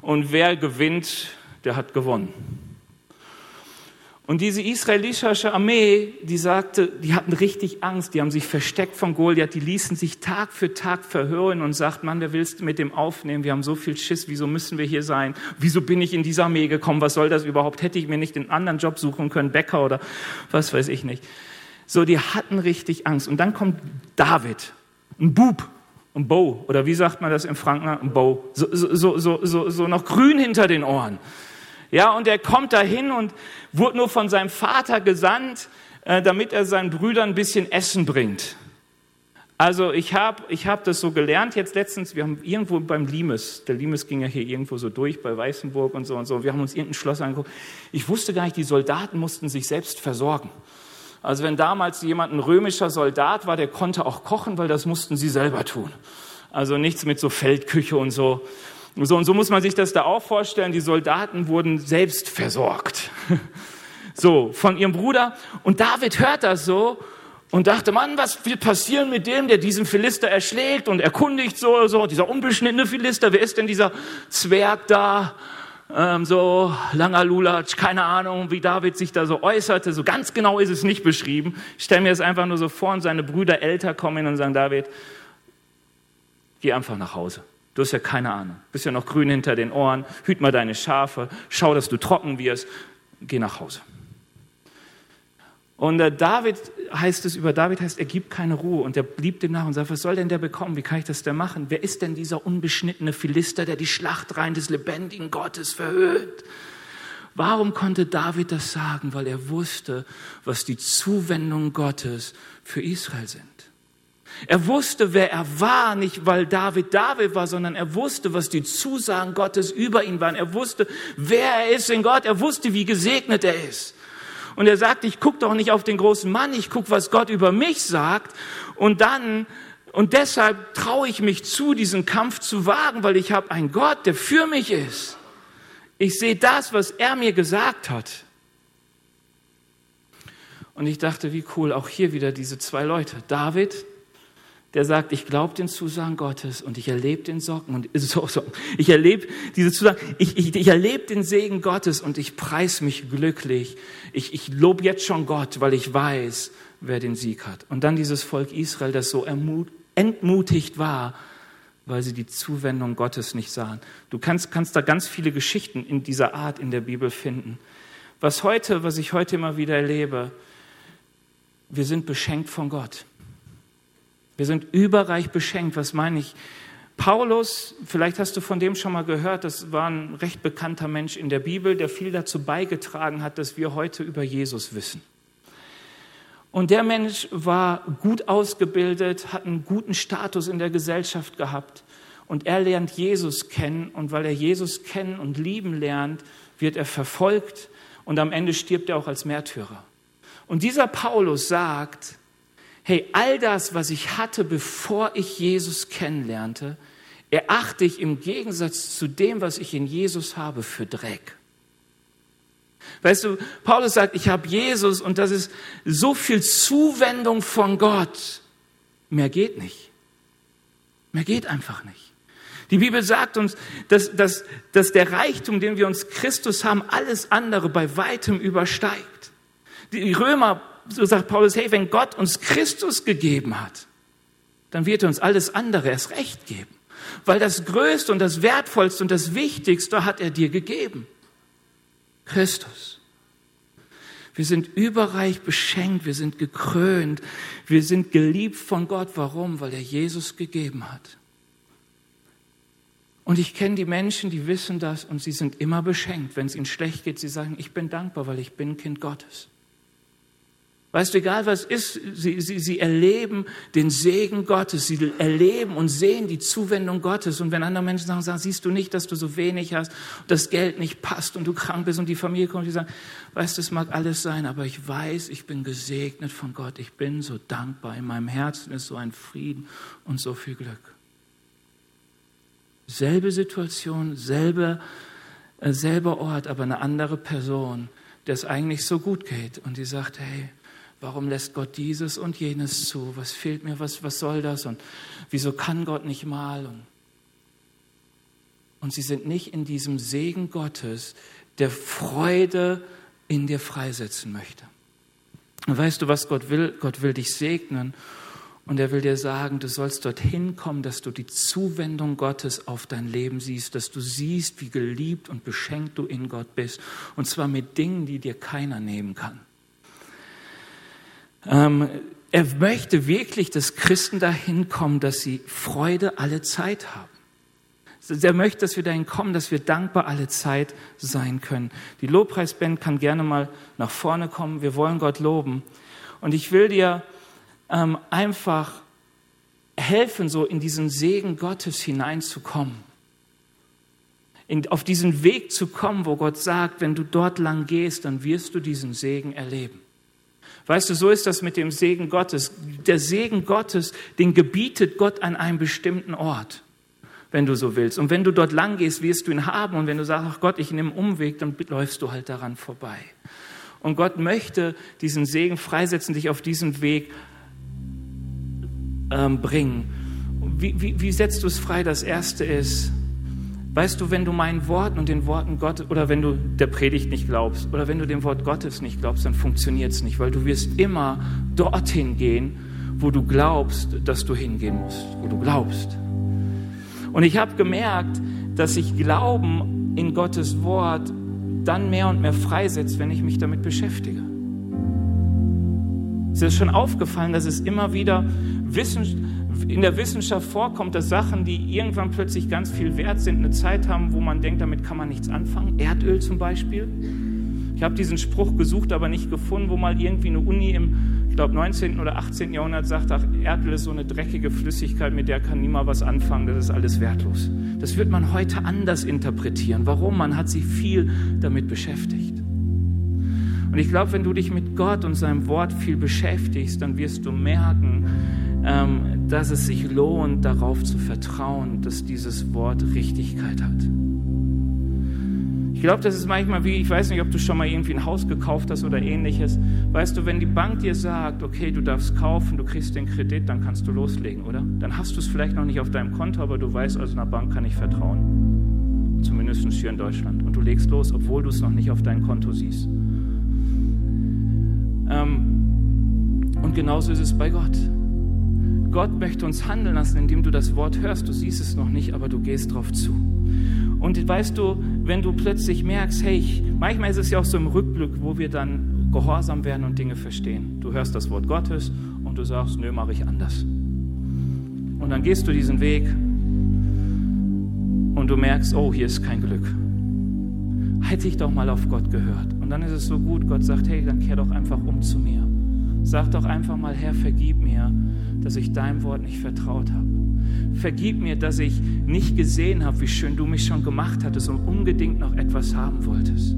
Und wer gewinnt, der hat gewonnen. Und diese israelitische Armee, die sagte, die hatten richtig Angst, die haben sich versteckt von Goliath, die ließen sich Tag für Tag verhören und sagt, Mann, wer willst du mit dem aufnehmen? Wir haben so viel Schiss, wieso müssen wir hier sein? Wieso bin ich in diese Armee gekommen? Was soll das überhaupt? Hätte ich mir nicht einen anderen Job suchen können, Bäcker oder was weiß ich nicht. So, die hatten richtig Angst. Und dann kommt David, ein Bub, ein Bow, oder wie sagt man das im Franken? Ein Bow, so, so, so, so, so noch grün hinter den Ohren. Ja, und er kommt dahin und wurde nur von seinem Vater gesandt, äh, damit er seinen Brüdern ein bisschen Essen bringt. Also ich habe ich hab das so gelernt jetzt letztens, wir haben irgendwo beim Limes, der Limes ging ja hier irgendwo so durch bei Weißenburg und so und so, wir haben uns irgendein Schloss angeguckt. Ich wusste gar nicht, die Soldaten mussten sich selbst versorgen. Also wenn damals jemand ein römischer Soldat war, der konnte auch kochen, weil das mussten sie selber tun. Also nichts mit so Feldküche und so. So, und so muss man sich das da auch vorstellen. Die Soldaten wurden selbst versorgt. *laughs* So, von ihrem Bruder. Und David hört das so und dachte, Mann, was wird passieren mit dem, der diesen Philister erschlägt und erkundigt so, so, dieser unbeschnittene Philister, wer ist denn dieser Zwerg da? Ähm, so, langer Lulatsch, keine Ahnung, wie David sich da so äußerte. So ganz genau ist es nicht beschrieben. Ich stelle mir das einfach nur so vor und seine Brüder älter kommen und sagen, David, geh einfach nach Hause. Du hast ja keine Ahnung. Bist ja noch grün hinter den Ohren. Hüt mal deine Schafe. Schau, dass du trocken wirst. Geh nach Hause. Und äh, David heißt es, über David heißt, er gibt keine Ruhe. Und er blieb dem nach und sagt, was soll denn der bekommen? Wie kann ich das denn machen? Wer ist denn dieser unbeschnittene Philister, der die Schlachtreihen des lebendigen Gottes verhöhnt? Warum konnte David das sagen? Weil er wusste, was die Zuwendungen Gottes für Israel sind. Er wusste, wer er war, nicht weil David David war, sondern er wusste, was die Zusagen Gottes über ihn waren. Er wusste, wer er ist in Gott. Er wusste, wie gesegnet er ist. Und er sagt, ich gucke doch nicht auf den großen Mann, ich gucke, was Gott über mich sagt. Und dann, und deshalb traue ich mich zu, diesen Kampf zu wagen, weil ich habe einen Gott, der für mich ist. Ich sehe das, was er mir gesagt hat. Und ich dachte, wie cool, auch hier wieder diese zwei Leute. David, der sagt, ich glaube den Zusagen Gottes und ich erlebe den Socken und *laughs* so, so. ich erlebe diese Zusagen, ich, ich, ich erlebe den Segen Gottes und ich preis mich glücklich. Ich, ich lobe jetzt schon Gott, weil ich weiß, wer den Sieg hat. Und dann dieses Volk Israel, das so entmutigt war, weil sie die Zuwendung Gottes nicht sahen. Du kannst, kannst da ganz viele Geschichten in dieser Art in der Bibel finden. Was heute, was ich heute immer wieder erlebe, wir sind beschenkt von Gott. Wir sind überreich beschenkt. Was meine ich? Paulus, vielleicht hast du von dem schon mal gehört, das war ein recht bekannter Mensch in der Bibel, der viel dazu beigetragen hat, dass wir heute über Jesus wissen. Und der Mensch war gut ausgebildet, hat einen guten Status in der Gesellschaft gehabt. Und er lernt Jesus kennen. Und weil er Jesus kennen und lieben lernt, wird er verfolgt. Und am Ende stirbt er auch als Märtyrer. Und dieser Paulus sagt, hey, all das, was ich hatte, bevor ich Jesus kennenlernte, erachte ich im Gegensatz zu dem, was ich in Jesus habe, für Dreck. Weißt du, Paulus sagt, ich habe Jesus und das ist so viel Zuwendung von Gott. Mehr geht nicht. Mehr geht einfach nicht. Die Bibel sagt uns, dass, dass, dass der Reichtum, den wir uns Christus haben, alles andere bei weitem übersteigt. Die Römer, so sagt Paulus, hey, wenn Gott uns Christus gegeben hat, dann wird er uns alles andere erst recht geben. Weil das Größte und das Wertvollste und das Wichtigste hat er dir gegeben. Christus. Wir sind überreich beschenkt, wir sind gekrönt, wir sind geliebt von Gott. Warum? Weil er Jesus gegeben hat. Und ich kenne die Menschen, die wissen das und sie sind immer beschenkt. Wenn es ihnen schlecht geht, sie sagen, ich bin dankbar, weil ich bin Kind Gottes. Weißt du, egal was ist, sie, sie, sie erleben den Segen Gottes, sie erleben und sehen die Zuwendung Gottes. Und wenn andere Menschen sagen, sagen, siehst du nicht, dass du so wenig hast, das Geld nicht passt und du krank bist und die Familie kommt, die sagen, weißt du, es mag alles sein, aber ich weiß, ich bin gesegnet von Gott, ich bin so dankbar, in meinem Herzen ist so ein Frieden und so viel Glück. Selbe Situation, selber, äh, selber Ort, aber eine andere Person, der es eigentlich so gut geht und die sagt, hey, Warum lässt Gott dieses und jenes zu? Was fehlt mir? Was, was soll das? Und wieso kann Gott nicht mal? Und, und sie sind nicht in diesem Segen Gottes, der Freude in dir freisetzen möchte. Und weißt du, was Gott will? Gott will dich segnen und er will dir sagen, du sollst dorthin kommen, dass du die Zuwendung Gottes auf dein Leben siehst, dass du siehst, wie geliebt und beschenkt du in Gott bist. Und zwar mit Dingen, die dir keiner nehmen kann. Ähm, er möchte wirklich, dass Christen dahin kommen, dass sie Freude alle Zeit haben. Er möchte, dass wir dahin kommen, dass wir dankbar alle Zeit sein können. Die Lobpreisband kann gerne mal nach vorne kommen. Wir wollen Gott loben. Und ich will dir ähm, einfach helfen, so in diesen Segen Gottes hineinzukommen. In, auf diesen Weg zu kommen, wo Gott sagt, wenn du dort lang gehst, dann wirst du diesen Segen erleben. Weißt du, so ist das mit dem Segen Gottes. Der Segen Gottes, den gebietet Gott an einem bestimmten Ort, wenn du so willst. Und wenn du dort lang gehst, wirst du ihn haben. Und wenn du sagst, ach Gott, ich nehme Umweg, dann läufst du halt daran vorbei. Und Gott möchte diesen Segen freisetzen, dich auf diesen Weg ähm, bringen. Wie, wie, wie setzt du es frei? Das erste ist, Weißt du, wenn du meinen Worten und den Worten Gottes, oder wenn du der Predigt nicht glaubst, oder wenn du dem Wort Gottes nicht glaubst, dann funktioniert es nicht, weil du wirst immer dorthin gehen, wo du glaubst, dass du hingehen musst, wo du glaubst. Und ich habe gemerkt, dass sich Glauben in Gottes Wort dann mehr und mehr freisetzt, wenn ich mich damit beschäftige. Es ist schon aufgefallen, dass es immer wieder Wissenschaft in der Wissenschaft vorkommt, dass Sachen, die irgendwann plötzlich ganz viel wert sind, eine Zeit haben, wo man denkt, damit kann man nichts anfangen. Erdöl zum Beispiel. Ich habe diesen Spruch gesucht, aber nicht gefunden, wo mal irgendwie eine Uni im, ich glaube, 19. oder 18. Jahrhundert sagt, ach, Erdöl ist so eine dreckige Flüssigkeit, mit der kann niemand was anfangen, das ist alles wertlos. Das wird man heute anders interpretieren. Warum? Man hat sich viel damit beschäftigt. Und ich glaube, wenn du dich mit Gott und seinem Wort viel beschäftigst, dann wirst du merken, dass es sich lohnt, darauf zu vertrauen, dass dieses Wort Richtigkeit hat. Ich glaube, das ist manchmal wie, ich weiß nicht, ob du schon mal irgendwie ein Haus gekauft hast oder ähnliches. Weißt du, wenn die Bank dir sagt, okay, du darfst kaufen, du kriegst den Kredit, dann kannst du loslegen, oder? Dann hast du es vielleicht noch nicht auf deinem Konto, aber du weißt, also einer Bank kann ich vertrauen. Zumindest hier in Deutschland. Und du legst los, obwohl du es noch nicht auf deinem Konto siehst. Ähm, und genauso ist es bei Gott. Gott möchte uns handeln lassen, indem du das Wort hörst. Du siehst es noch nicht, aber du gehst drauf zu. Und weißt du, wenn du plötzlich merkst, hey, ich, manchmal ist es ja auch so im Rückblick, wo wir dann gehorsam werden und Dinge verstehen. Du hörst das Wort Gottes und du sagst, nö, mache ich anders. Und dann gehst du diesen Weg und du merkst, oh, hier ist kein Glück. Hätte ich doch mal auf Gott gehört. Und dann ist es so gut, Gott sagt, hey, dann kehr doch einfach um zu mir. Sag doch einfach mal, Herr, vergib mir, dass ich deinem Wort nicht vertraut habe. Vergib mir, dass ich nicht gesehen habe, wie schön du mich schon gemacht hattest und unbedingt noch etwas haben wolltest.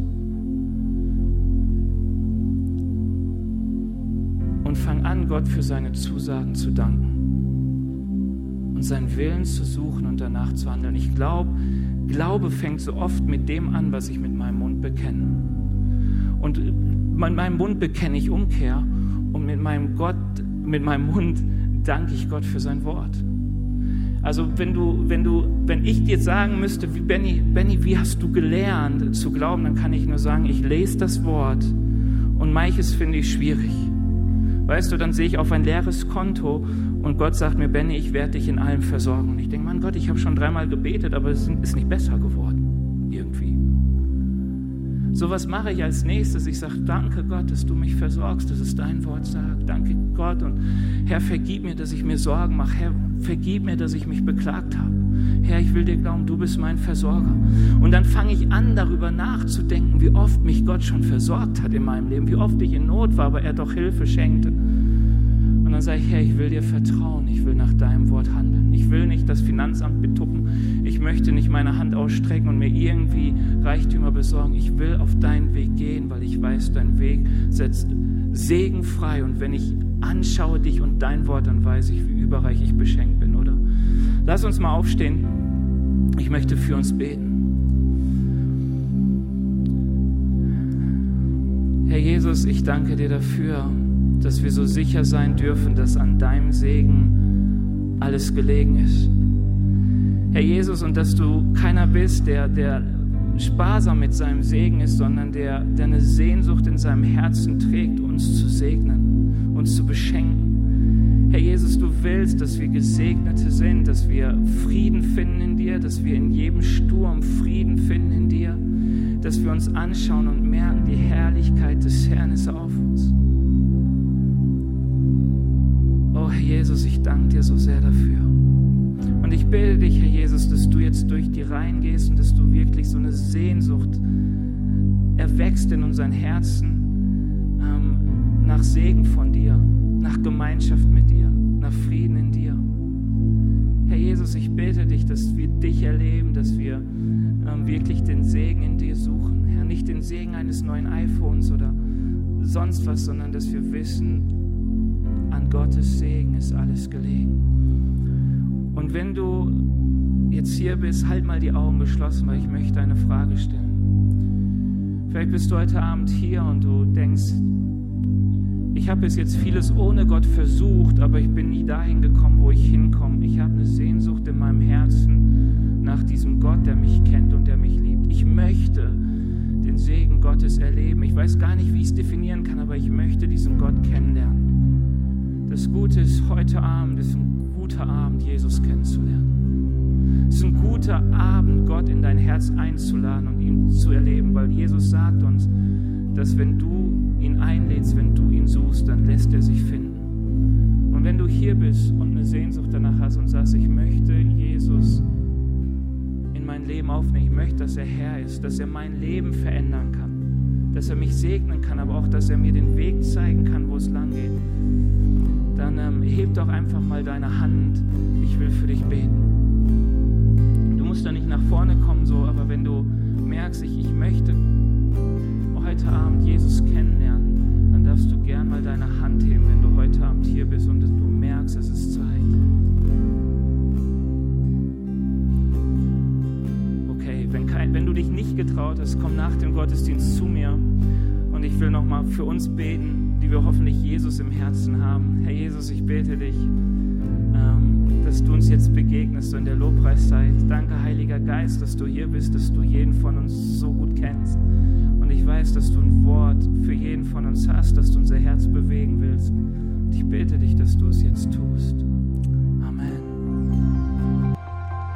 Und fang an, Gott für seine Zusagen zu danken und seinen Willen zu suchen und danach zu handeln. Ich glaube, Glaube fängt so oft mit dem an, was ich mit meinem Mund bekenne. Und mit meinem Mund bekenne ich Umkehr und mit meinem Gott, mit meinem Mund danke ich Gott für sein Wort. Also wenn du, wenn du, wenn ich dir sagen müsste, wie Benny, Benny, wie hast du gelernt zu glauben, dann kann ich nur sagen, ich lese das Wort und manches finde ich schwierig. Weißt du, dann sehe ich auf ein leeres Konto und Gott sagt mir, Benny, ich werde dich in allem versorgen. Und ich denke, Mann Gott, ich habe schon dreimal gebetet, aber es ist nicht besser geworden. Irgendwie. So was mache ich als nächstes. Ich sage, danke Gott, dass du mich versorgst, dass es dein Wort sagt. Danke Gott und Herr, vergib mir, dass ich mir Sorgen mache. Herr, vergib mir, dass ich mich beklagt habe. Herr, ich will dir glauben, du bist mein Versorger. Und dann fange ich an, darüber nachzudenken, wie oft mich Gott schon versorgt hat in meinem Leben, wie oft ich in Not war, aber er doch Hilfe schenkte. Dann sage ich, Herr, ich will dir vertrauen, ich will nach deinem Wort handeln. Ich will nicht das Finanzamt betuppen, ich möchte nicht meine Hand ausstrecken und mir irgendwie Reichtümer besorgen. Ich will auf deinen Weg gehen, weil ich weiß, dein Weg setzt Segen frei. Und wenn ich anschaue dich und dein Wort, dann weiß ich, wie überreich ich beschenkt bin, oder? Lass uns mal aufstehen. Ich möchte für uns beten. Herr Jesus, ich danke dir dafür, dass wir so sicher sein dürfen, dass an deinem Segen alles gelegen ist. Herr Jesus, und dass du keiner bist, der, der sparsam mit seinem Segen ist, sondern der, der eine Sehnsucht in seinem Herzen trägt, uns zu segnen, uns zu beschenken. Herr Jesus, du willst, dass wir Gesegnete sind, dass wir Frieden finden in dir, dass wir in jedem Sturm Frieden finden in dir, dass wir uns anschauen und merken, die Herrlichkeit des Herrn ist auf Jesus, ich danke dir so sehr dafür. Und ich bitte dich, Herr Jesus, dass du jetzt durch die Reihen gehst und dass du wirklich so eine Sehnsucht erwächst in unseren Herzen ähm, nach Segen von dir, nach Gemeinschaft mit dir, nach Frieden in dir. Herr Jesus, ich bitte dich, dass wir dich erleben, dass wir ähm, wirklich den Segen in dir suchen. Herr, nicht den Segen eines neuen iPhones oder sonst was, sondern dass wir wissen, Gottes Segen ist alles gelegen. Und wenn du jetzt hier bist, halt mal die Augen geschlossen, weil ich möchte eine Frage stellen. Vielleicht bist du heute Abend hier und du denkst, ich habe bis jetzt vieles ohne Gott versucht, aber ich bin nie dahin gekommen, wo ich hinkomme. Ich habe eine Sehnsucht in meinem Herzen nach diesem Gott, der mich kennt und der mich liebt. Ich möchte den Segen Gottes erleben. Ich weiß gar nicht, wie ich es definieren kann, aber ich möchte diesen Gott kennenlernen. Das Gute ist, heute Abend ist ein guter Abend, Jesus kennenzulernen. Es ist ein guter Abend, Gott in dein Herz einzuladen und ihn zu erleben, weil Jesus sagt uns, dass wenn du ihn einlädst, wenn du ihn suchst, dann lässt er sich finden. Und wenn du hier bist und eine Sehnsucht danach hast und sagst, ich möchte Jesus in mein Leben aufnehmen, ich möchte, dass er Herr ist, dass er mein Leben verändern kann, dass er mich segnen kann, aber auch, dass er mir den Weg zeigen kann, wo es lang geht dann ähm, heb doch einfach mal deine Hand. Ich will für dich beten. Du musst da nicht nach vorne kommen, so, aber wenn du merkst, ich, ich möchte heute Abend Jesus kennenlernen, dann darfst du gern mal deine Hand heben, wenn du heute Abend hier bist und du merkst, es ist Zeit. Wenn, kein, wenn du dich nicht getraut hast, komm nach dem Gottesdienst zu mir und ich will nochmal für uns beten die wir hoffentlich Jesus im Herzen haben. Herr Jesus, ich bete dich, ähm, dass du uns jetzt begegnest in der Lobpreiszeit. Danke, Heiliger Geist, dass du hier bist, dass du jeden von uns so gut kennst. Und ich weiß, dass du ein Wort für jeden von uns hast, dass du unser Herz bewegen willst. Und ich bete dich, dass du es jetzt tust.